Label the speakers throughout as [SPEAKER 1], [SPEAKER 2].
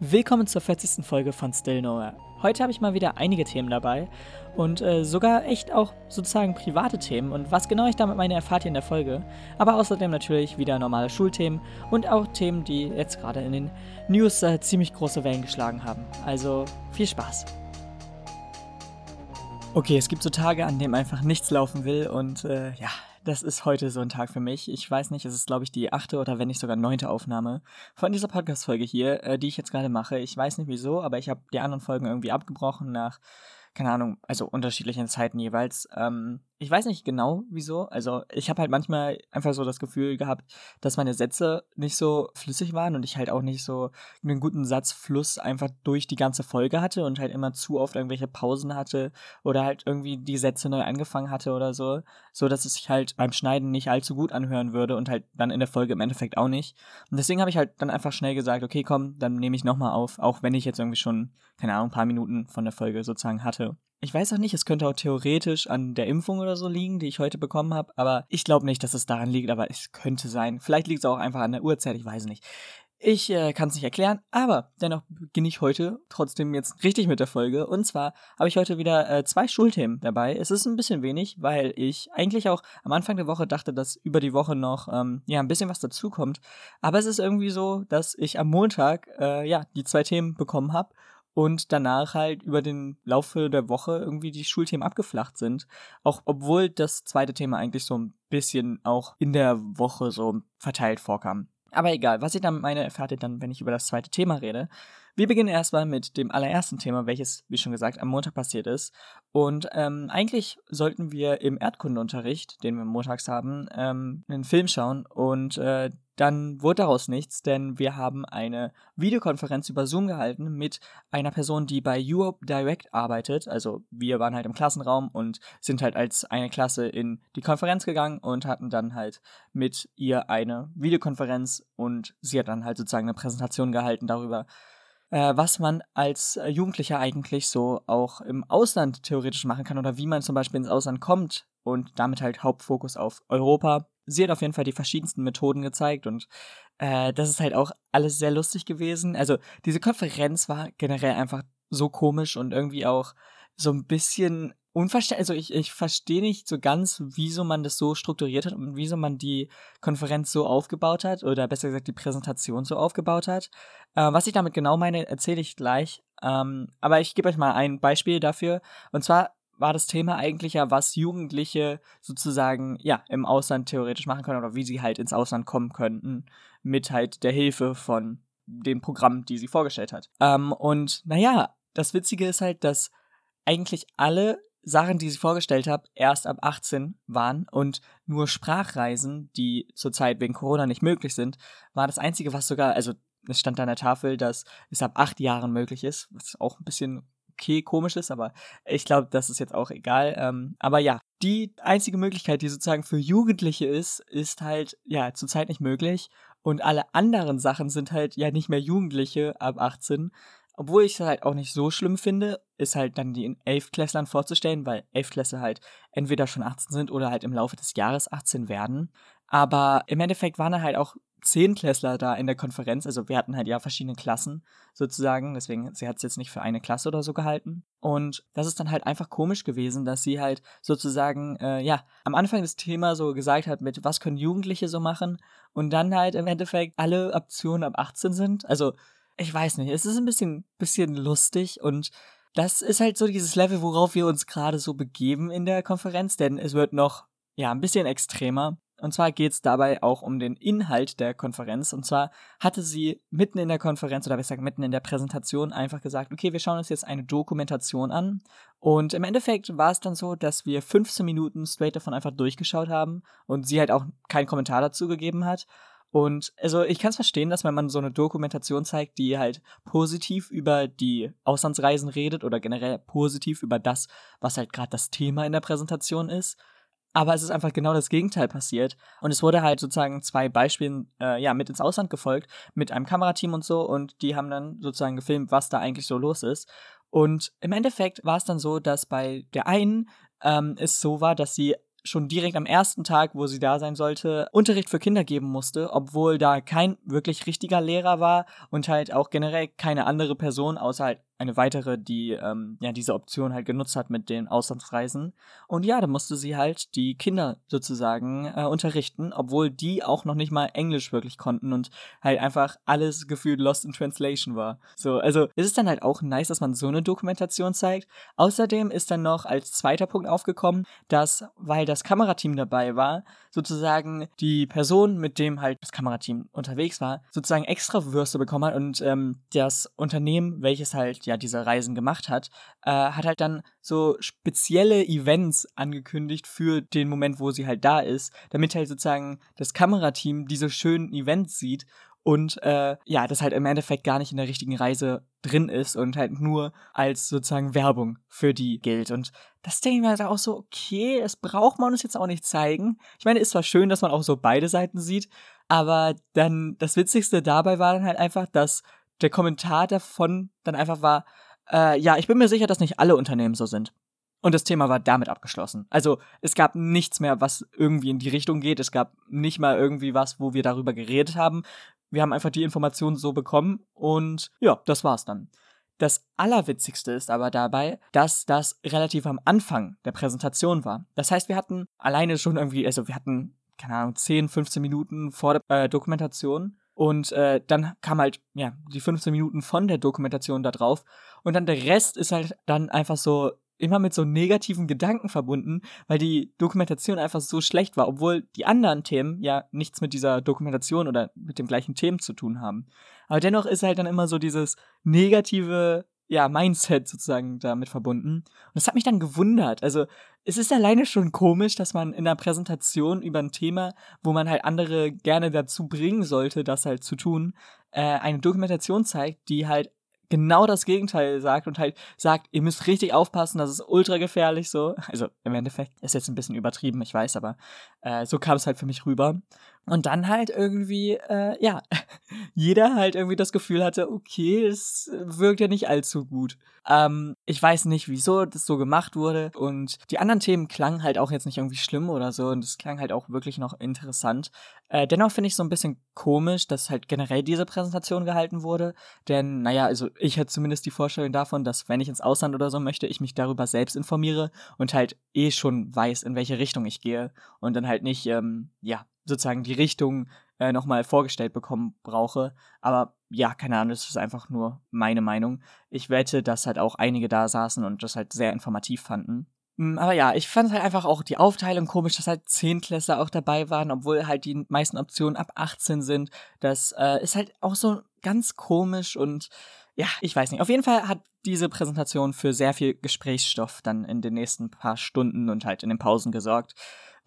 [SPEAKER 1] Willkommen zur 40. Folge von Still Nowhere. Heute habe ich mal wieder einige Themen dabei und äh, sogar echt auch sozusagen private Themen und was genau ich damit meine, erfahrt ihr in der Folge. Aber außerdem natürlich wieder normale Schulthemen und auch Themen, die jetzt gerade in den News äh, ziemlich große Wellen geschlagen haben. Also viel Spaß. Okay, es gibt so Tage, an denen einfach nichts laufen will und äh, ja, das ist heute so ein Tag für mich. Ich weiß nicht, es ist, glaube ich, die achte oder wenn nicht sogar neunte Aufnahme von dieser Podcast-Folge hier, äh, die ich jetzt gerade mache. Ich weiß nicht wieso, aber ich habe die anderen Folgen irgendwie abgebrochen nach, keine Ahnung, also unterschiedlichen Zeiten jeweils. Ähm, ich weiß nicht genau wieso. Also ich habe halt manchmal einfach so das Gefühl gehabt, dass meine Sätze nicht so flüssig waren und ich halt auch nicht so einen guten Satzfluss einfach durch die ganze Folge hatte und halt immer zu oft irgendwelche Pausen hatte oder halt irgendwie die Sätze neu angefangen hatte oder so, so dass es sich halt beim Schneiden nicht allzu gut anhören würde und halt dann in der Folge im Endeffekt auch nicht. Und deswegen habe ich halt dann einfach schnell gesagt, okay, komm, dann nehme ich nochmal auf, auch wenn ich jetzt irgendwie schon, keine Ahnung, ein paar Minuten von der Folge sozusagen hatte. Ich weiß auch nicht, es könnte auch theoretisch an der Impfung oder so liegen, die ich heute bekommen habe, aber ich glaube nicht, dass es daran liegt, aber es könnte sein. Vielleicht liegt es auch einfach an der Uhrzeit, ich weiß nicht. Ich äh, kann es nicht erklären, aber dennoch beginne ich heute trotzdem jetzt richtig mit der Folge. Und zwar habe ich heute wieder äh, zwei Schulthemen dabei. Es ist ein bisschen wenig, weil ich eigentlich auch am Anfang der Woche dachte, dass über die Woche noch ähm, ja ein bisschen was dazukommt. Aber es ist irgendwie so, dass ich am Montag äh, ja die zwei Themen bekommen habe und danach halt über den Laufe der Woche irgendwie die Schulthemen abgeflacht sind. Auch obwohl das zweite Thema eigentlich so ein bisschen auch in der Woche so verteilt vorkam. Aber egal, was ich damit meine, erfahrt ihr dann, wenn ich über das zweite Thema rede. Wir beginnen erstmal mit dem allerersten Thema, welches, wie schon gesagt, am Montag passiert ist. Und ähm, eigentlich sollten wir im Erdkundeunterricht, den wir montags haben, ähm, einen Film schauen. Und äh, dann wurde daraus nichts, denn wir haben eine Videokonferenz über Zoom gehalten mit einer Person, die bei Europe Direct arbeitet. Also wir waren halt im Klassenraum und sind halt als eine Klasse in die Konferenz gegangen und hatten dann halt mit ihr eine Videokonferenz und sie hat dann halt sozusagen eine Präsentation gehalten darüber, äh, was man als äh, Jugendlicher eigentlich so auch im Ausland theoretisch machen kann oder wie man zum Beispiel ins Ausland kommt und damit halt Hauptfokus auf Europa. Sie hat auf jeden Fall die verschiedensten Methoden gezeigt und äh, das ist halt auch alles sehr lustig gewesen. Also diese Konferenz war generell einfach so komisch und irgendwie auch so ein bisschen unverständlich. Also ich, ich verstehe nicht so ganz, wieso man das so strukturiert hat und wieso man die Konferenz so aufgebaut hat oder besser gesagt die Präsentation so aufgebaut hat. Äh, was ich damit genau meine, erzähle ich gleich. Ähm, aber ich gebe euch mal ein Beispiel dafür. Und zwar war das Thema eigentlich ja, was Jugendliche sozusagen ja im Ausland theoretisch machen können oder wie sie halt ins Ausland kommen könnten mit halt der Hilfe von dem Programm, die sie vorgestellt hat. Ähm, und naja, das Witzige ist halt, dass eigentlich alle Sachen, die sie vorgestellt hat, erst ab 18 waren und nur Sprachreisen, die zurzeit wegen Corona nicht möglich sind, war das einzige, was sogar, also es stand da an der Tafel, dass es ab acht Jahren möglich ist, was auch ein bisschen okay komisch ist, aber ich glaube, das ist jetzt auch egal. Ähm, aber ja, die einzige Möglichkeit, die sozusagen für Jugendliche ist, ist halt ja zurzeit nicht möglich. Und alle anderen Sachen sind halt ja nicht mehr Jugendliche ab 18, obwohl ich es halt auch nicht so schlimm finde, ist halt dann die Elfklässlern vorzustellen, weil Elfklässler halt entweder schon 18 sind oder halt im Laufe des Jahres 18 werden. Aber im Endeffekt waren halt auch Zehnklässler da in der Konferenz. Also wir hatten halt ja verschiedene Klassen sozusagen. Deswegen, sie hat es jetzt nicht für eine Klasse oder so gehalten. Und das ist dann halt einfach komisch gewesen, dass sie halt sozusagen, äh, ja, am Anfang das Thema so gesagt hat mit, was können Jugendliche so machen? Und dann halt im Endeffekt alle Optionen ab 18 sind. Also ich weiß nicht, es ist ein bisschen, bisschen lustig und das ist halt so dieses Level, worauf wir uns gerade so begeben in der Konferenz, denn es wird noch, ja, ein bisschen extremer. Und zwar geht es dabei auch um den Inhalt der Konferenz. Und zwar hatte sie mitten in der Konferenz oder besser gesagt mitten in der Präsentation einfach gesagt, okay, wir schauen uns jetzt eine Dokumentation an. Und im Endeffekt war es dann so, dass wir 15 Minuten straight davon einfach durchgeschaut haben und sie halt auch keinen Kommentar dazu gegeben hat. Und also ich kann es verstehen, dass wenn man so eine Dokumentation zeigt, die halt positiv über die Auslandsreisen redet oder generell positiv über das, was halt gerade das Thema in der Präsentation ist. Aber es ist einfach genau das Gegenteil passiert. Und es wurde halt sozusagen zwei Beispielen äh, ja, mit ins Ausland gefolgt, mit einem Kamerateam und so. Und die haben dann sozusagen gefilmt, was da eigentlich so los ist. Und im Endeffekt war es dann so, dass bei der einen ähm, es so war, dass sie schon direkt am ersten Tag, wo sie da sein sollte, Unterricht für Kinder geben musste, obwohl da kein wirklich richtiger Lehrer war und halt auch generell keine andere Person außer halt eine weitere, die ähm, ja diese Option halt genutzt hat mit den Auslandsreisen. Und ja, da musste sie halt die Kinder sozusagen äh, unterrichten, obwohl die auch noch nicht mal Englisch wirklich konnten und halt einfach alles gefühlt lost in translation war. So, also ist es dann halt auch nice, dass man so eine Dokumentation zeigt. Außerdem ist dann noch als zweiter Punkt aufgekommen, dass, weil das Kamerateam dabei war, sozusagen die Person, mit dem halt das Kamerateam unterwegs war, sozusagen extra Würste bekommen hat und ähm, das Unternehmen, welches halt ja diese Reisen gemacht hat, äh, hat halt dann so spezielle Events angekündigt für den Moment, wo sie halt da ist, damit halt sozusagen das Kamerateam diese schönen Events sieht und äh, ja, das halt im Endeffekt gar nicht in der richtigen Reise drin ist und halt nur als sozusagen Werbung für die gilt. Und das denke ich mir halt auch so, okay, es braucht man uns jetzt auch nicht zeigen. Ich meine, ist zwar schön, dass man auch so beide Seiten sieht, aber dann das Witzigste dabei war dann halt einfach, dass der Kommentar davon dann einfach war, äh, ja, ich bin mir sicher, dass nicht alle Unternehmen so sind. Und das Thema war damit abgeschlossen. Also es gab nichts mehr, was irgendwie in die Richtung geht. Es gab nicht mal irgendwie was, wo wir darüber geredet haben. Wir haben einfach die Informationen so bekommen und ja, das war's dann. Das Allerwitzigste ist aber dabei, dass das relativ am Anfang der Präsentation war. Das heißt, wir hatten alleine schon irgendwie, also wir hatten, keine Ahnung, 10, 15 Minuten vor der äh, Dokumentation und äh, dann kam halt, ja, die 15 Minuten von der Dokumentation da drauf. Und dann der Rest ist halt dann einfach so immer mit so negativen Gedanken verbunden, weil die Dokumentation einfach so schlecht war, obwohl die anderen Themen ja nichts mit dieser Dokumentation oder mit dem gleichen Themen zu tun haben. Aber dennoch ist halt dann immer so dieses negative ja, Mindset sozusagen damit verbunden. Und das hat mich dann gewundert. Also, es ist alleine schon komisch, dass man in einer Präsentation über ein Thema, wo man halt andere gerne dazu bringen sollte, das halt zu tun, äh, eine Dokumentation zeigt, die halt genau das Gegenteil sagt und halt sagt, ihr müsst richtig aufpassen, das ist ultra gefährlich so. Also im Endeffekt ist jetzt ein bisschen übertrieben, ich weiß, aber äh, so kam es halt für mich rüber. Und dann halt irgendwie, äh, ja, jeder halt irgendwie das Gefühl hatte, okay, es wirkt ja nicht allzu gut. Ähm, ich weiß nicht, wieso das so gemacht wurde. Und die anderen Themen klangen halt auch jetzt nicht irgendwie schlimm oder so. Und es klang halt auch wirklich noch interessant. Äh, dennoch finde ich so ein bisschen komisch, dass halt generell diese Präsentation gehalten wurde. Denn, naja, also ich hätte zumindest die Vorstellung davon, dass wenn ich ins Ausland oder so möchte, ich mich darüber selbst informiere und halt eh schon weiß, in welche Richtung ich gehe. Und dann halt nicht, ähm, ja, sozusagen die Richtung äh, nochmal vorgestellt bekommen brauche. Aber ja, keine Ahnung, das ist einfach nur meine Meinung. Ich wette, dass halt auch einige da saßen und das halt sehr informativ fanden. Hm, aber ja, ich fand halt einfach auch die Aufteilung komisch, dass halt Zehntklässler auch dabei waren, obwohl halt die meisten Optionen ab 18 sind. Das äh, ist halt auch so ganz komisch und ja, ich weiß nicht. Auf jeden Fall hat diese Präsentation für sehr viel Gesprächsstoff dann in den nächsten paar Stunden und halt in den Pausen gesorgt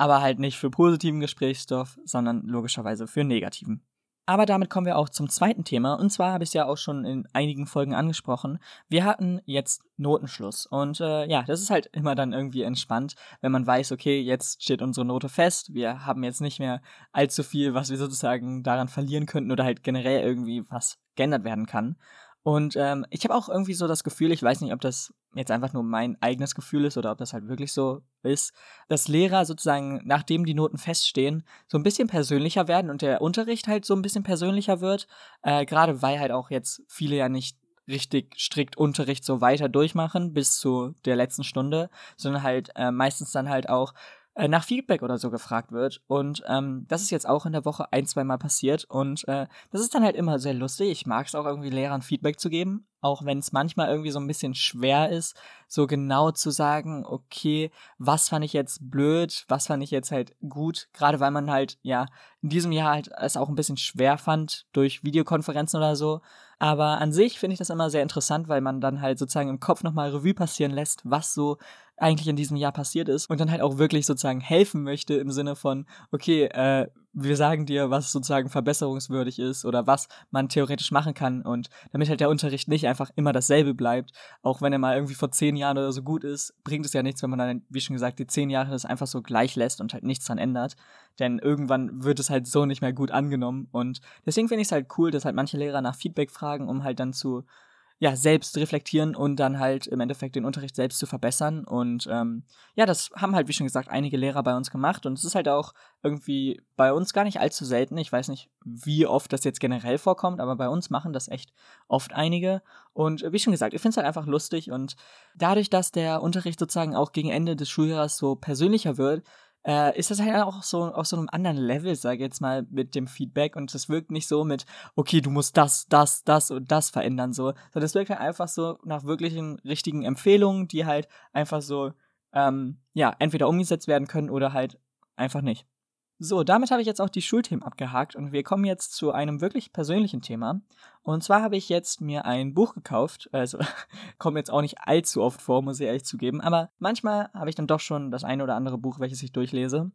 [SPEAKER 1] aber halt nicht für positiven Gesprächsstoff, sondern logischerweise für negativen. Aber damit kommen wir auch zum zweiten Thema. Und zwar habe ich es ja auch schon in einigen Folgen angesprochen. Wir hatten jetzt Notenschluss. Und äh, ja, das ist halt immer dann irgendwie entspannt, wenn man weiß, okay, jetzt steht unsere Note fest. Wir haben jetzt nicht mehr allzu viel, was wir sozusagen daran verlieren könnten oder halt generell irgendwie was geändert werden kann. Und ähm, ich habe auch irgendwie so das Gefühl, ich weiß nicht, ob das jetzt einfach nur mein eigenes Gefühl ist oder ob das halt wirklich so ist, dass Lehrer sozusagen, nachdem die Noten feststehen, so ein bisschen persönlicher werden und der Unterricht halt so ein bisschen persönlicher wird. Äh, Gerade weil halt auch jetzt viele ja nicht richtig strikt Unterricht so weiter durchmachen bis zu der letzten Stunde, sondern halt äh, meistens dann halt auch äh, nach Feedback oder so gefragt wird. Und ähm, das ist jetzt auch in der Woche ein, zwei Mal passiert. Und äh, das ist dann halt immer sehr lustig. Ich mag es auch irgendwie Lehrern Feedback zu geben, auch wenn es manchmal irgendwie so ein bisschen schwer ist, so genau zu sagen, okay, was fand ich jetzt blöd, was fand ich jetzt halt gut, gerade weil man halt, ja, in diesem Jahr halt es auch ein bisschen schwer fand durch Videokonferenzen oder so. Aber an sich finde ich das immer sehr interessant, weil man dann halt sozusagen im Kopf nochmal Revue passieren lässt, was so eigentlich in diesem Jahr passiert ist und dann halt auch wirklich sozusagen helfen möchte im Sinne von, okay, äh, wir sagen dir, was sozusagen verbesserungswürdig ist oder was man theoretisch machen kann und damit halt der Unterricht nicht einfach immer dasselbe bleibt, auch wenn er mal irgendwie vor zehn Jahren oder so gut ist, bringt es ja nichts, wenn man dann, wie schon gesagt, die zehn Jahre das einfach so gleich lässt und halt nichts dran ändert, denn irgendwann wird es halt so nicht mehr gut angenommen und deswegen finde ich es halt cool, dass halt manche Lehrer nach Feedback fragen, um halt dann zu ja, selbst reflektieren und dann halt im Endeffekt den Unterricht selbst zu verbessern. Und ähm, ja, das haben halt, wie schon gesagt, einige Lehrer bei uns gemacht. Und es ist halt auch irgendwie bei uns gar nicht allzu selten. Ich weiß nicht, wie oft das jetzt generell vorkommt, aber bei uns machen das echt oft einige. Und wie schon gesagt, ich finde es halt einfach lustig. Und dadurch, dass der Unterricht sozusagen auch gegen Ende des Schuljahres so persönlicher wird, äh, ist das halt auch so auf so einem anderen Level, sage ich jetzt mal, mit dem Feedback und es wirkt nicht so mit, okay, du musst das, das, das und das verändern, so, sondern es wirkt halt einfach so nach wirklichen richtigen Empfehlungen, die halt einfach so, ähm, ja, entweder umgesetzt werden können oder halt einfach nicht. So, damit habe ich jetzt auch die Schulthemen abgehakt und wir kommen jetzt zu einem wirklich persönlichen Thema. Und zwar habe ich jetzt mir ein Buch gekauft, also kommt jetzt auch nicht allzu oft vor, muss ich ehrlich zugeben, aber manchmal habe ich dann doch schon das eine oder andere Buch, welches ich durchlese.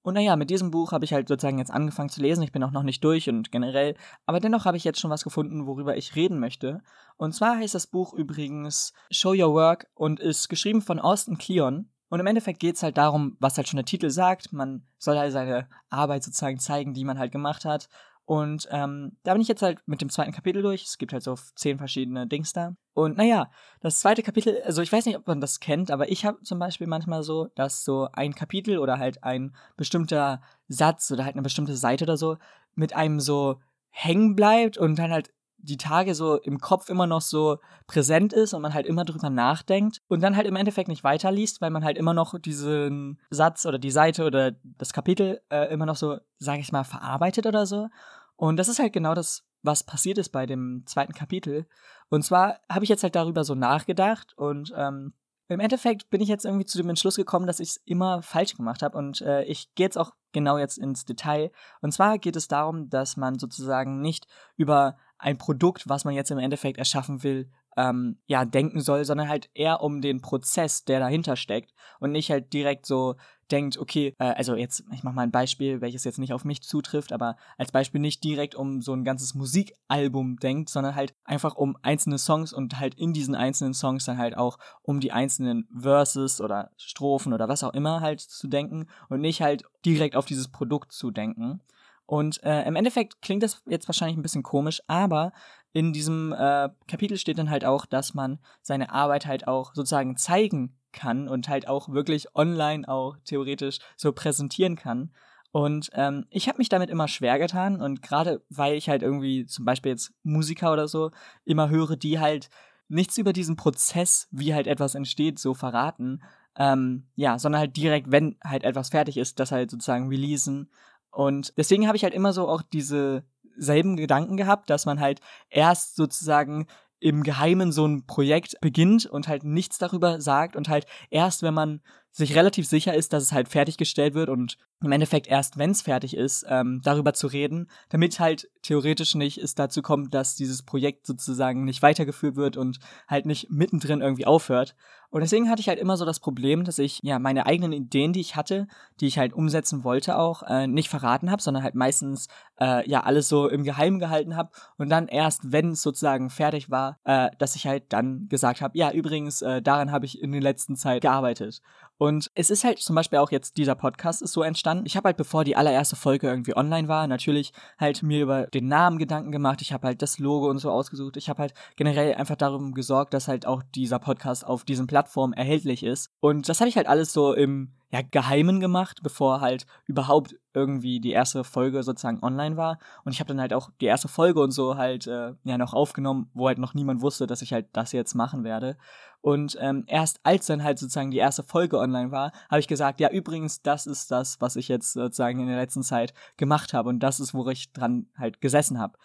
[SPEAKER 1] Und naja, mit diesem Buch habe ich halt sozusagen jetzt angefangen zu lesen. Ich bin auch noch nicht durch und generell, aber dennoch habe ich jetzt schon was gefunden, worüber ich reden möchte. Und zwar heißt das Buch übrigens Show Your Work und ist geschrieben von Austin Kleon. Und im Endeffekt geht es halt darum, was halt schon der Titel sagt. Man soll halt seine Arbeit sozusagen zeigen, die man halt gemacht hat. Und ähm, da bin ich jetzt halt mit dem zweiten Kapitel durch. Es gibt halt so zehn verschiedene Dings da. Und naja, das zweite Kapitel, also ich weiß nicht, ob man das kennt, aber ich habe zum Beispiel manchmal so, dass so ein Kapitel oder halt ein bestimmter Satz oder halt eine bestimmte Seite oder so mit einem so hängen bleibt und dann halt die Tage so im Kopf immer noch so präsent ist und man halt immer drüber nachdenkt und dann halt im Endeffekt nicht weiterliest, weil man halt immer noch diesen Satz oder die Seite oder das Kapitel äh, immer noch so, sage ich mal, verarbeitet oder so. Und das ist halt genau das, was passiert ist bei dem zweiten Kapitel. Und zwar habe ich jetzt halt darüber so nachgedacht und ähm, im Endeffekt bin ich jetzt irgendwie zu dem Entschluss gekommen, dass ich es immer falsch gemacht habe und äh, ich gehe jetzt auch genau jetzt ins Detail. Und zwar geht es darum, dass man sozusagen nicht über ein Produkt, was man jetzt im Endeffekt erschaffen will, ähm, ja, denken soll, sondern halt eher um den Prozess, der dahinter steckt und nicht halt direkt so denkt, okay, äh, also jetzt, ich mach mal ein Beispiel, welches jetzt nicht auf mich zutrifft, aber als Beispiel nicht direkt um so ein ganzes Musikalbum denkt, sondern halt einfach um einzelne Songs und halt in diesen einzelnen Songs dann halt auch um die einzelnen Verses oder Strophen oder was auch immer halt zu denken und nicht halt direkt auf dieses Produkt zu denken. Und äh, im Endeffekt klingt das jetzt wahrscheinlich ein bisschen komisch, aber in diesem äh, Kapitel steht dann halt auch, dass man seine Arbeit halt auch sozusagen zeigen kann und halt auch wirklich online auch theoretisch so präsentieren kann. Und ähm, ich habe mich damit immer schwer getan und gerade weil ich halt irgendwie zum Beispiel jetzt Musiker oder so immer höre, die halt nichts über diesen Prozess, wie halt etwas entsteht, so verraten, ähm, ja, sondern halt direkt, wenn halt etwas fertig ist, das halt sozusagen releasen und deswegen habe ich halt immer so auch diese selben Gedanken gehabt, dass man halt erst sozusagen im Geheimen so ein Projekt beginnt und halt nichts darüber sagt und halt erst, wenn man sich relativ sicher ist, dass es halt fertiggestellt wird und im Endeffekt erst, wenn es fertig ist, ähm, darüber zu reden, damit halt theoretisch nicht es dazu kommt, dass dieses Projekt sozusagen nicht weitergeführt wird und halt nicht mittendrin irgendwie aufhört. Und deswegen hatte ich halt immer so das Problem, dass ich ja meine eigenen Ideen, die ich hatte, die ich halt umsetzen wollte, auch äh, nicht verraten habe, sondern halt meistens äh, ja alles so im Geheimen gehalten habe und dann erst, wenn es sozusagen fertig war, äh, dass ich halt dann gesagt habe, ja übrigens, äh, daran habe ich in der letzten Zeit gearbeitet. Und es ist halt zum Beispiel auch jetzt, dieser Podcast ist so entstanden. Ich habe halt, bevor die allererste Folge irgendwie online war, natürlich halt mir über den Namen Gedanken gemacht. Ich habe halt das Logo und so ausgesucht. Ich habe halt generell einfach darum gesorgt, dass halt auch dieser Podcast auf diesen Plattformen erhältlich ist. Und das habe ich halt alles so im ja, Geheimen gemacht, bevor halt überhaupt irgendwie die erste Folge sozusagen online war. Und ich habe dann halt auch die erste Folge und so halt äh, ja noch aufgenommen, wo halt noch niemand wusste, dass ich halt das jetzt machen werde. Und ähm, erst als dann halt sozusagen die erste Folge online war, habe ich gesagt, ja übrigens, das ist das, was ich jetzt sozusagen in der letzten Zeit gemacht habe und das ist, wo ich dran halt gesessen habe.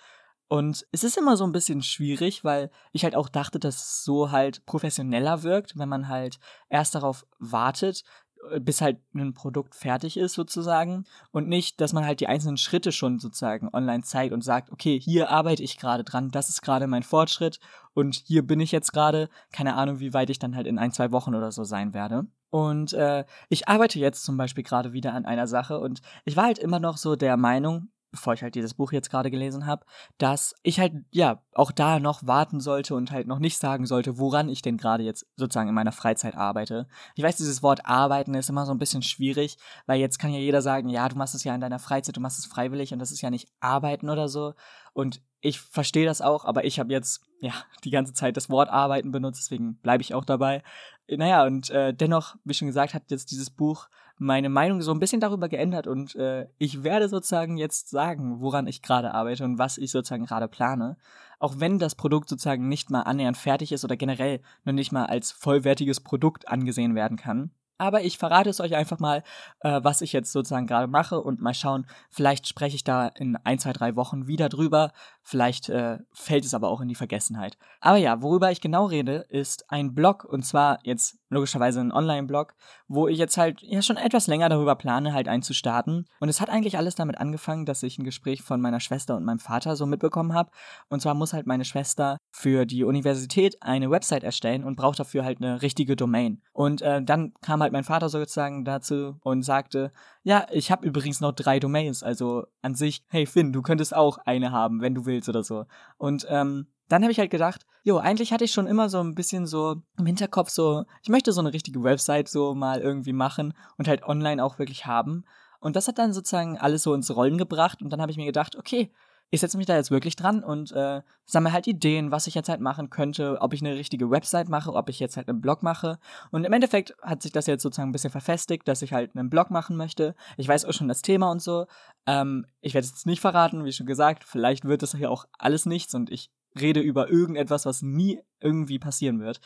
[SPEAKER 1] Und es ist immer so ein bisschen schwierig, weil ich halt auch dachte, dass es so halt professioneller wirkt, wenn man halt erst darauf wartet, äh, bis halt ein Produkt fertig ist sozusagen und nicht, dass man halt die einzelnen Schritte schon sozusagen online zeigt und sagt, okay, hier arbeite ich gerade dran, das ist gerade mein Fortschritt und hier bin ich jetzt gerade, keine Ahnung, wie weit ich dann halt in ein, zwei Wochen oder so sein werde. Und äh, ich arbeite jetzt zum Beispiel gerade wieder an einer Sache und ich war halt immer noch so der Meinung, bevor ich halt dieses Buch jetzt gerade gelesen habe, dass ich halt, ja, auch da noch warten sollte und halt noch nicht sagen sollte, woran ich denn gerade jetzt sozusagen in meiner Freizeit arbeite. Ich weiß, dieses Wort arbeiten ist immer so ein bisschen schwierig, weil jetzt kann ja jeder sagen, ja, du machst es ja in deiner Freizeit, du machst es freiwillig und das ist ja nicht arbeiten oder so. Und ich verstehe das auch, aber ich habe jetzt ja die ganze Zeit das Wort arbeiten benutzt, deswegen bleibe ich auch dabei. Naja, und äh, dennoch, wie schon gesagt, hat jetzt dieses Buch meine Meinung so ein bisschen darüber geändert und äh, ich werde sozusagen jetzt sagen, woran ich gerade arbeite und was ich sozusagen gerade plane. Auch wenn das Produkt sozusagen nicht mal annähernd fertig ist oder generell noch nicht mal als vollwertiges Produkt angesehen werden kann. Aber ich verrate es euch einfach mal, äh, was ich jetzt sozusagen gerade mache und mal schauen, vielleicht spreche ich da in ein, zwei, drei Wochen wieder drüber. Vielleicht äh, fällt es aber auch in die Vergessenheit. Aber ja, worüber ich genau rede, ist ein Blog und zwar jetzt logischerweise ein Online-Blog, wo ich jetzt halt ja schon etwas länger darüber plane, halt einzustarten. Und es hat eigentlich alles damit angefangen, dass ich ein Gespräch von meiner Schwester und meinem Vater so mitbekommen habe. Und zwar muss halt meine Schwester für die Universität eine Website erstellen und braucht dafür halt eine richtige Domain. Und äh, dann kam halt mein Vater sozusagen dazu und sagte, ja, ich habe übrigens noch drei Domains, also an sich, hey Finn, du könntest auch eine haben, wenn du willst oder so. Und ähm, dann habe ich halt gedacht, jo, eigentlich hatte ich schon immer so ein bisschen so im Hinterkopf so, ich möchte so eine richtige Website so mal irgendwie machen und halt online auch wirklich haben. Und das hat dann sozusagen alles so ins Rollen gebracht und dann habe ich mir gedacht, okay, ich setze mich da jetzt wirklich dran und äh, sammle halt Ideen, was ich jetzt halt machen könnte, ob ich eine richtige Website mache, ob ich jetzt halt einen Blog mache. Und im Endeffekt hat sich das jetzt sozusagen ein bisschen verfestigt, dass ich halt einen Blog machen möchte. Ich weiß auch schon das Thema und so. Ähm, ich werde es jetzt nicht verraten, wie schon gesagt. Vielleicht wird das hier auch alles nichts und ich rede über irgendetwas, was nie irgendwie passieren wird.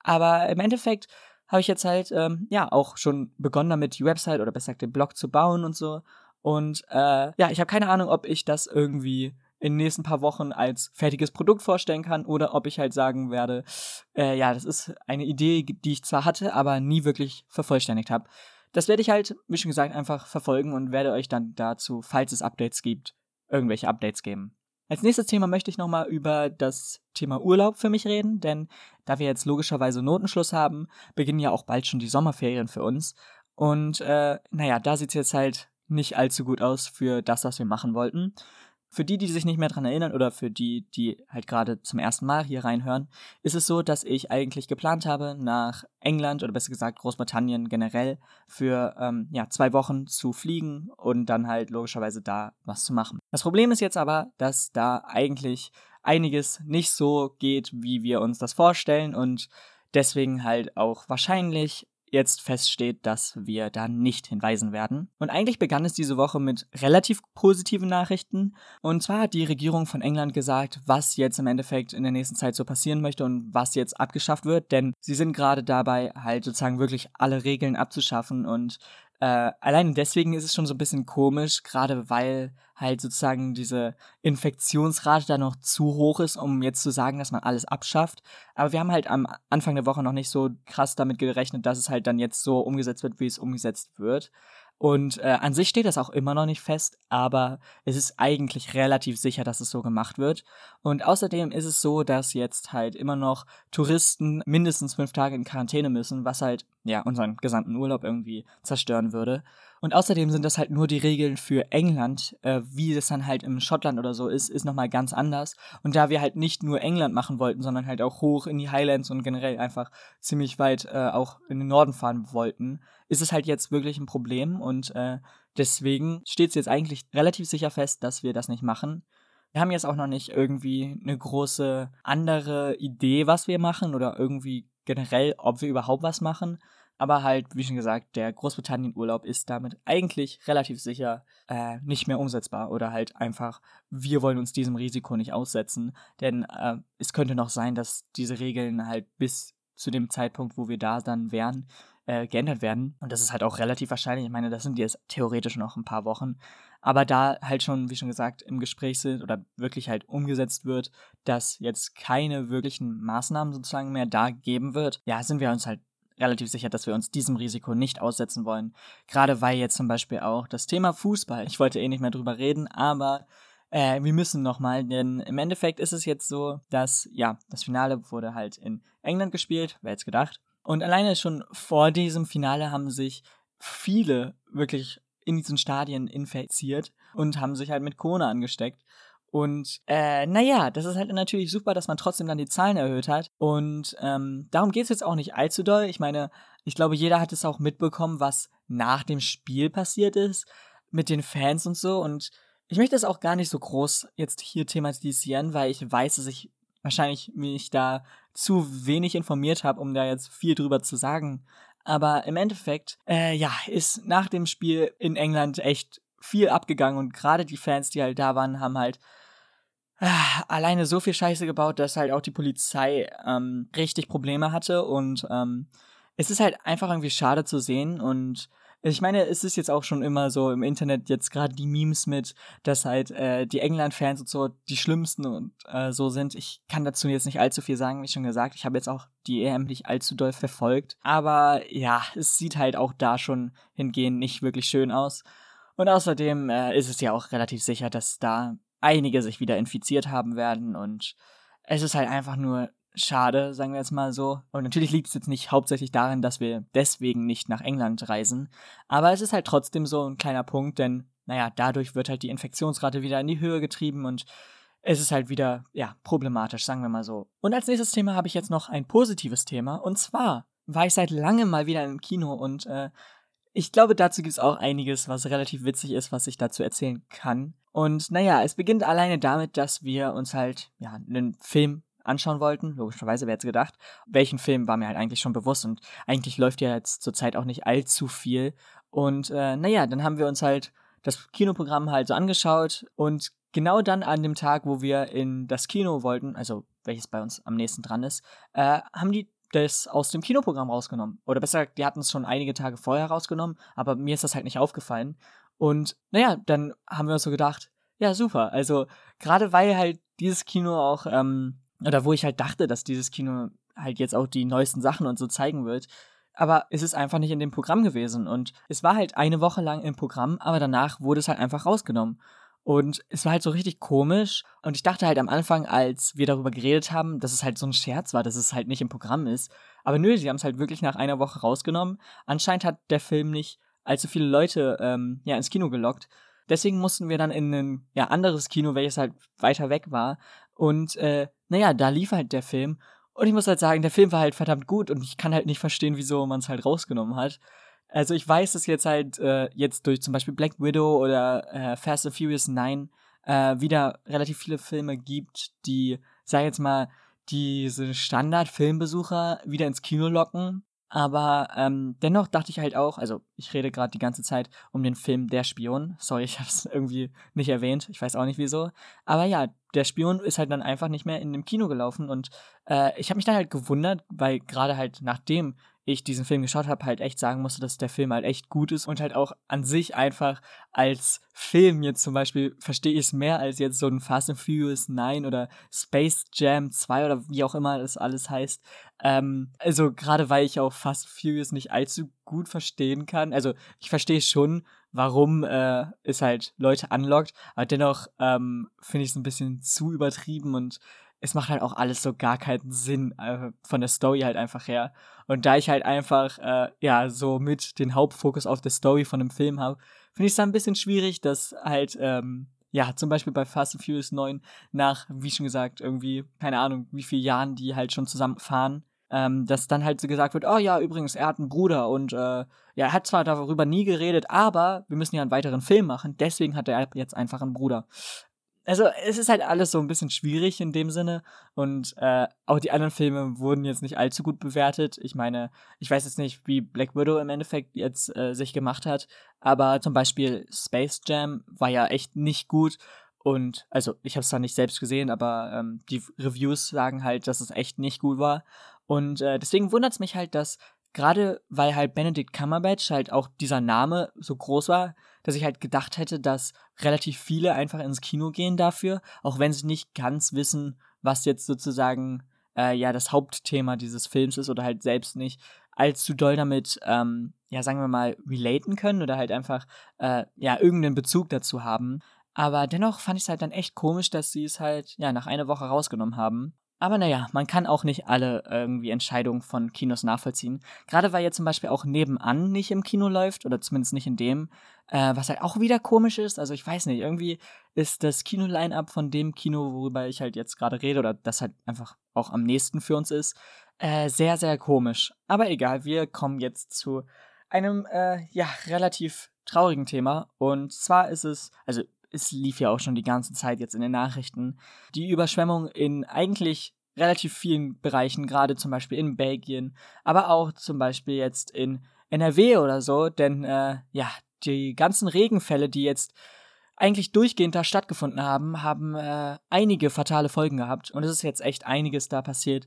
[SPEAKER 1] Aber im Endeffekt habe ich jetzt halt ähm, ja auch schon begonnen damit, die Website oder besser gesagt den Blog zu bauen und so. Und äh, ja, ich habe keine Ahnung, ob ich das irgendwie in den nächsten paar Wochen als fertiges Produkt vorstellen kann oder ob ich halt sagen werde, äh, ja, das ist eine Idee, die ich zwar hatte, aber nie wirklich vervollständigt habe. Das werde ich halt, wie schon gesagt, einfach verfolgen und werde euch dann dazu, falls es Updates gibt, irgendwelche Updates geben. Als nächstes Thema möchte ich nochmal über das Thema Urlaub für mich reden, denn da wir jetzt logischerweise Notenschluss haben, beginnen ja auch bald schon die Sommerferien für uns. Und äh, naja, da sieht es jetzt halt nicht allzu gut aus für das, was wir machen wollten. Für die, die sich nicht mehr dran erinnern oder für die, die halt gerade zum ersten Mal hier reinhören, ist es so, dass ich eigentlich geplant habe, nach England oder besser gesagt Großbritannien generell für ähm, ja, zwei Wochen zu fliegen und dann halt logischerweise da was zu machen. Das Problem ist jetzt aber, dass da eigentlich einiges nicht so geht, wie wir uns das vorstellen und deswegen halt auch wahrscheinlich jetzt feststeht, dass wir da nicht hinweisen werden. Und eigentlich begann es diese Woche mit relativ positiven Nachrichten. Und zwar hat die Regierung von England gesagt, was jetzt im Endeffekt in der nächsten Zeit so passieren möchte und was jetzt abgeschafft wird. Denn sie sind gerade dabei, halt sozusagen wirklich alle Regeln abzuschaffen und äh, allein deswegen ist es schon so ein bisschen komisch, gerade weil halt sozusagen diese Infektionsrate da noch zu hoch ist, um jetzt zu sagen, dass man alles abschafft. Aber wir haben halt am Anfang der Woche noch nicht so krass damit gerechnet, dass es halt dann jetzt so umgesetzt wird, wie es umgesetzt wird. Und äh, an sich steht das auch immer noch nicht fest, aber es ist eigentlich relativ sicher, dass es so gemacht wird. Und außerdem ist es so, dass jetzt halt immer noch Touristen mindestens fünf Tage in Quarantäne müssen, was halt ja unseren gesamten Urlaub irgendwie zerstören würde. Und außerdem sind das halt nur die Regeln für England. Äh, wie das dann halt im Schottland oder so ist, ist nochmal ganz anders. Und da wir halt nicht nur England machen wollten, sondern halt auch hoch in die Highlands und generell einfach ziemlich weit äh, auch in den Norden fahren wollten, ist es halt jetzt wirklich ein Problem. Und äh, deswegen steht es jetzt eigentlich relativ sicher fest, dass wir das nicht machen. Wir haben jetzt auch noch nicht irgendwie eine große andere Idee, was wir machen oder irgendwie generell, ob wir überhaupt was machen. Aber halt, wie schon gesagt, der Großbritannien-Urlaub ist damit eigentlich relativ sicher äh, nicht mehr umsetzbar. Oder halt einfach, wir wollen uns diesem Risiko nicht aussetzen. Denn äh, es könnte noch sein, dass diese Regeln halt bis zu dem Zeitpunkt, wo wir da dann wären, äh, geändert werden. Und das ist halt auch relativ wahrscheinlich. Ich meine, das sind jetzt theoretisch noch ein paar Wochen. Aber da halt schon, wie schon gesagt, im Gespräch sind oder wirklich halt umgesetzt wird, dass jetzt keine wirklichen Maßnahmen sozusagen mehr da geben wird, ja, sind wir uns halt relativ sicher, dass wir uns diesem Risiko nicht aussetzen wollen. Gerade weil jetzt zum Beispiel auch das Thema Fußball, ich wollte eh nicht mehr drüber reden, aber äh, wir müssen nochmal, denn im Endeffekt ist es jetzt so, dass, ja, das Finale wurde halt in England gespielt, wer jetzt gedacht. Und alleine schon vor diesem Finale haben sich viele wirklich in diesen Stadien infiziert. und haben sich halt mit Corona angesteckt. Und äh, naja, das ist halt natürlich super, dass man trotzdem dann die Zahlen erhöht hat. Und ähm, darum geht es jetzt auch nicht allzu doll. Ich meine, ich glaube, jeder hat es auch mitbekommen, was nach dem Spiel passiert ist, mit den Fans und so. Und ich möchte das auch gar nicht so groß jetzt hier thematisieren, weil ich weiß, dass ich wahrscheinlich mich da zu wenig informiert habe, um da jetzt viel drüber zu sagen. Aber im Endeffekt, äh, ja, ist nach dem Spiel in England echt viel abgegangen und gerade die Fans, die halt da waren, haben halt äh, alleine so viel Scheiße gebaut, dass halt auch die Polizei ähm, richtig Probleme hatte. Und ähm, es ist halt einfach irgendwie schade zu sehen und ich meine, es ist jetzt auch schon immer so im Internet jetzt gerade die Memes mit, dass halt äh, die England-Fans und so die schlimmsten und äh, so sind. Ich kann dazu jetzt nicht allzu viel sagen, wie schon gesagt. Ich habe jetzt auch die EM nicht allzu doll verfolgt. Aber ja, es sieht halt auch da schon hingehend nicht wirklich schön aus. Und außerdem äh, ist es ja auch relativ sicher, dass da einige sich wieder infiziert haben werden und es ist halt einfach nur schade, sagen wir jetzt mal so. Und natürlich liegt es jetzt nicht hauptsächlich darin, dass wir deswegen nicht nach England reisen, aber es ist halt trotzdem so ein kleiner Punkt, denn naja, dadurch wird halt die Infektionsrate wieder in die Höhe getrieben und es ist halt wieder, ja, problematisch, sagen wir mal so. Und als nächstes Thema habe ich jetzt noch ein positives Thema und zwar war ich seit langem mal wieder im Kino und äh, ich glaube, dazu gibt es auch einiges, was relativ witzig ist, was ich dazu erzählen kann. Und naja, es beginnt alleine damit, dass wir uns halt, ja, einen Film anschauen wollten. Logischerweise, wer hätte gedacht. Welchen Film war mir halt eigentlich schon bewusst und eigentlich läuft ja jetzt zurzeit auch nicht allzu viel. Und äh, naja, dann haben wir uns halt das Kinoprogramm halt so angeschaut und genau dann an dem Tag, wo wir in das Kino wollten, also welches bei uns am nächsten dran ist, äh, haben die das aus dem Kinoprogramm rausgenommen. Oder besser gesagt, die hatten es schon einige Tage vorher rausgenommen, aber mir ist das halt nicht aufgefallen. Und naja, dann haben wir uns so gedacht, ja, super. Also gerade weil halt dieses Kino auch, ähm, oder wo ich halt dachte, dass dieses Kino halt jetzt auch die neuesten Sachen und so zeigen wird, aber es ist einfach nicht in dem Programm gewesen. Und es war halt eine Woche lang im Programm, aber danach wurde es halt einfach rausgenommen. Und es war halt so richtig komisch. Und ich dachte halt am Anfang, als wir darüber geredet haben, dass es halt so ein Scherz war, dass es halt nicht im Programm ist. Aber nö, sie haben es halt wirklich nach einer Woche rausgenommen. Anscheinend hat der Film nicht allzu viele Leute ähm, ja, ins Kino gelockt. Deswegen mussten wir dann in ein ja, anderes Kino, welches halt weiter weg war. Und äh, naja, da lief halt der Film. Und ich muss halt sagen, der Film war halt verdammt gut und ich kann halt nicht verstehen, wieso man es halt rausgenommen hat. Also ich weiß, dass jetzt halt äh, jetzt durch zum Beispiel Black Widow oder äh, Fast and Furious 9 äh, wieder relativ viele Filme gibt, die, sag ich jetzt mal, diese Standard-Filmbesucher wieder ins Kino locken. Aber ähm, dennoch dachte ich halt auch, also ich rede gerade die ganze Zeit um den Film Der Spion. Sorry, ich habe es irgendwie nicht erwähnt. Ich weiß auch nicht wieso. Aber ja, der Spion ist halt dann einfach nicht mehr in dem Kino gelaufen und äh, ich habe mich dann halt gewundert, weil gerade halt nachdem ich diesen Film geschaut habe, halt echt sagen musste, dass der Film halt echt gut ist und halt auch an sich einfach als Film jetzt zum Beispiel verstehe ich es mehr als jetzt so ein Fast and Furious 9 oder Space Jam 2 oder wie auch immer das alles heißt. Ähm, also gerade weil ich auch Fast and Furious nicht allzu gut verstehen kann. Also ich verstehe schon, warum äh, es halt Leute anlockt, aber dennoch ähm, finde ich es ein bisschen zu übertrieben und es macht halt auch alles so gar keinen Sinn äh, von der Story halt einfach her. Und da ich halt einfach, äh, ja, so mit den Hauptfokus auf der Story von dem Film habe, finde ich es dann ein bisschen schwierig, dass halt, ähm, ja, zum Beispiel bei Fast and Furious 9 nach, wie schon gesagt, irgendwie, keine Ahnung, wie viele Jahren die halt schon zusammen fahren, ähm, dass dann halt so gesagt wird, oh ja, übrigens, er hat einen Bruder und äh, ja, er hat zwar darüber nie geredet, aber wir müssen ja einen weiteren Film machen, deswegen hat er jetzt einfach einen Bruder also es ist halt alles so ein bisschen schwierig in dem Sinne. Und äh, auch die anderen Filme wurden jetzt nicht allzu gut bewertet. Ich meine, ich weiß jetzt nicht, wie Black Widow im Endeffekt jetzt äh, sich gemacht hat, aber zum Beispiel Space Jam war ja echt nicht gut. Und also ich habe es zwar nicht selbst gesehen, aber ähm, die Reviews sagen halt, dass es echt nicht gut war. Und äh, deswegen wundert es mich halt, dass gerade weil halt Benedict Cumberbatch halt auch dieser Name so groß war, dass ich halt gedacht hätte, dass relativ viele einfach ins Kino gehen dafür, auch wenn sie nicht ganz wissen, was jetzt sozusagen äh, ja das Hauptthema dieses Films ist oder halt selbst nicht allzu doll damit, ähm, ja sagen wir mal, relaten können oder halt einfach äh, ja irgendeinen Bezug dazu haben. Aber dennoch fand ich es halt dann echt komisch, dass sie es halt ja nach einer Woche rausgenommen haben. Aber naja, man kann auch nicht alle irgendwie Entscheidungen von Kinos nachvollziehen. Gerade weil jetzt zum Beispiel auch nebenan nicht im Kino läuft, oder zumindest nicht in dem, äh, was halt auch wieder komisch ist. Also ich weiß nicht, irgendwie ist das Kino-Line-Up von dem Kino, worüber ich halt jetzt gerade rede, oder das halt einfach auch am nächsten für uns ist, äh, sehr, sehr komisch. Aber egal, wir kommen jetzt zu einem, äh, ja, relativ traurigen Thema. Und zwar ist es, also es lief ja auch schon die ganze Zeit jetzt in den Nachrichten, die Überschwemmung in eigentlich relativ vielen Bereichen, gerade zum Beispiel in Belgien, aber auch zum Beispiel jetzt in NRW oder so, denn äh, ja, die ganzen Regenfälle, die jetzt eigentlich durchgehend da stattgefunden haben, haben äh, einige fatale Folgen gehabt. Und es ist jetzt echt einiges da passiert,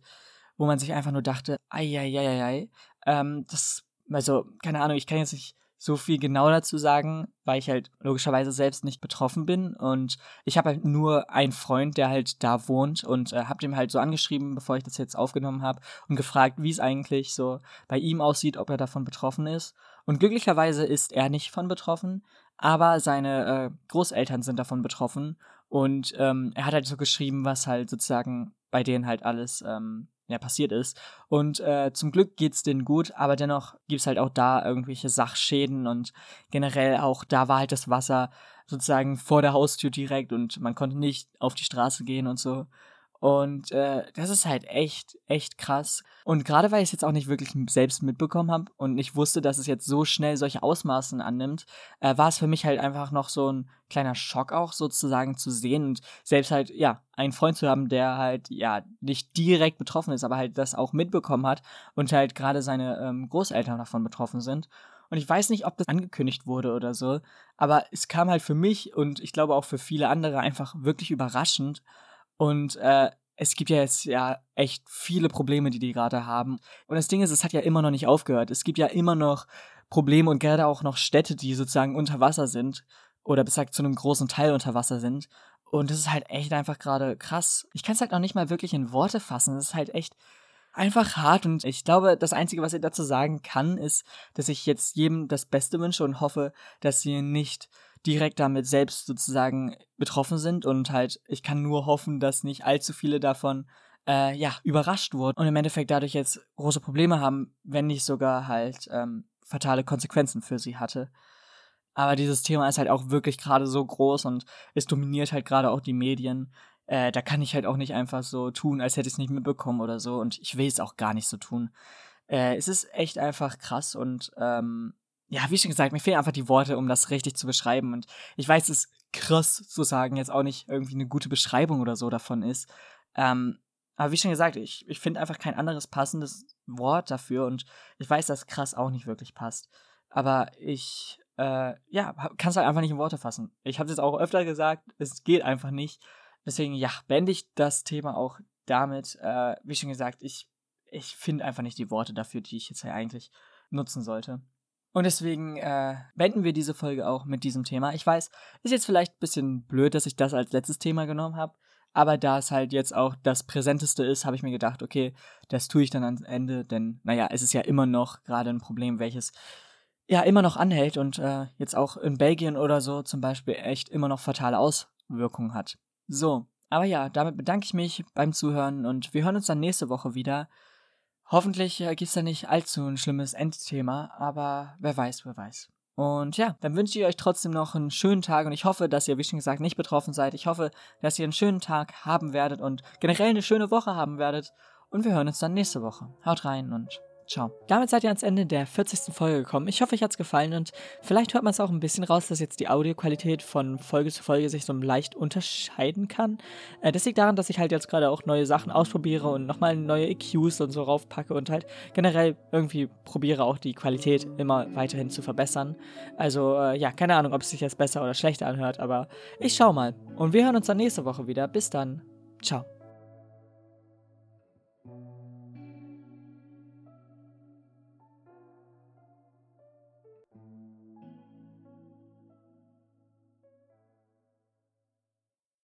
[SPEAKER 1] wo man sich einfach nur dachte, ei, ei, ei, ei, ähm, das, also, keine Ahnung, ich kann jetzt nicht so viel genau dazu sagen, weil ich halt logischerweise selbst nicht betroffen bin und ich habe halt nur einen Freund, der halt da wohnt und äh, habe dem halt so angeschrieben, bevor ich das jetzt aufgenommen habe und gefragt, wie es eigentlich so bei ihm aussieht, ob er davon betroffen ist. Und glücklicherweise ist er nicht von betroffen, aber seine äh, Großeltern sind davon betroffen und ähm, er hat halt so geschrieben, was halt sozusagen bei denen halt alles ähm, ja, passiert ist. Und äh, zum Glück geht's denen gut, aber dennoch gibt's halt auch da irgendwelche Sachschäden und generell auch da war halt das Wasser sozusagen vor der Haustür direkt und man konnte nicht auf die Straße gehen und so. Und äh, das ist halt echt, echt krass. Und gerade weil ich es jetzt auch nicht wirklich selbst mitbekommen habe und nicht wusste, dass es jetzt so schnell solche Ausmaßen annimmt, äh, war es für mich halt einfach noch so ein kleiner Schock auch sozusagen zu sehen und selbst halt, ja, einen Freund zu haben, der halt, ja, nicht direkt betroffen ist, aber halt das auch mitbekommen hat und halt gerade seine ähm, Großeltern davon betroffen sind. Und ich weiß nicht, ob das angekündigt wurde oder so, aber es kam halt für mich und ich glaube auch für viele andere einfach wirklich überraschend und äh, es gibt ja jetzt ja echt viele Probleme, die die gerade haben. Und das Ding ist, es hat ja immer noch nicht aufgehört. Es gibt ja immer noch Probleme und gerade auch noch Städte, die sozusagen unter Wasser sind oder bis zu einem großen Teil unter Wasser sind. Und das ist halt echt einfach gerade krass. Ich kann es halt noch nicht mal wirklich in Worte fassen. Es ist halt echt einfach hart und ich glaube, das Einzige, was ich dazu sagen kann, ist, dass ich jetzt jedem das Beste wünsche und hoffe, dass sie nicht direkt damit selbst sozusagen betroffen sind und halt, ich kann nur hoffen, dass nicht allzu viele davon äh, ja, überrascht wurden und im Endeffekt dadurch jetzt große Probleme haben, wenn nicht sogar halt ähm, fatale Konsequenzen für sie hatte. Aber dieses Thema ist halt auch wirklich gerade so groß und es dominiert halt gerade auch die Medien. Äh, da kann ich halt auch nicht einfach so tun, als hätte ich es nicht mitbekommen oder so. Und ich will es auch gar nicht so tun. Äh, es ist echt einfach krass und ähm, ja, wie schon gesagt, mir fehlen einfach die Worte, um das richtig zu beschreiben. Und ich weiß, es krass zu sagen, jetzt auch nicht irgendwie eine gute Beschreibung oder so davon ist. Ähm, aber wie schon gesagt, ich, ich finde einfach kein anderes passendes Wort dafür und ich weiß, dass krass auch nicht wirklich passt. Aber ich, äh, ja, kann es halt einfach nicht in Worte fassen. Ich habe es jetzt auch öfter gesagt, es geht einfach nicht. Deswegen, ja, beende ich das Thema auch damit. Äh, wie schon gesagt, ich, ich finde einfach nicht die Worte dafür, die ich jetzt ja eigentlich nutzen sollte. Und deswegen äh, beenden wir diese Folge auch mit diesem Thema. Ich weiß, ist jetzt vielleicht ein bisschen blöd, dass ich das als letztes Thema genommen habe. Aber da es halt jetzt auch das Präsenteste ist, habe ich mir gedacht, okay, das tue ich dann ans Ende, denn naja, es ist ja immer noch gerade ein Problem, welches ja immer noch anhält und äh, jetzt auch in Belgien oder so zum Beispiel echt immer noch fatale Auswirkungen hat. So, aber ja, damit bedanke ich mich beim Zuhören und wir hören uns dann nächste Woche wieder. Hoffentlich äh, gibt es da nicht allzu ein schlimmes Endthema, aber wer weiß, wer weiß. Und ja, dann wünsche ich euch trotzdem noch einen schönen Tag und ich hoffe, dass ihr, wie schon gesagt, nicht betroffen seid. Ich hoffe, dass ihr einen schönen Tag haben werdet und generell eine schöne Woche haben werdet. Und wir hören uns dann nächste Woche. Haut rein und Ciao. Damit seid ihr ans Ende der 40. Folge gekommen. Ich hoffe, euch hat's gefallen und vielleicht hört man es auch ein bisschen raus, dass jetzt die Audioqualität von Folge zu Folge sich so leicht unterscheiden kann. Äh, das liegt daran, dass ich halt jetzt gerade auch neue Sachen ausprobiere und nochmal neue EQs und so raufpacke und halt generell irgendwie probiere auch die Qualität immer weiterhin zu verbessern. Also äh, ja, keine Ahnung, ob es sich jetzt besser oder schlechter anhört, aber ich schau mal. Und wir hören uns dann nächste Woche wieder. Bis dann. Ciao.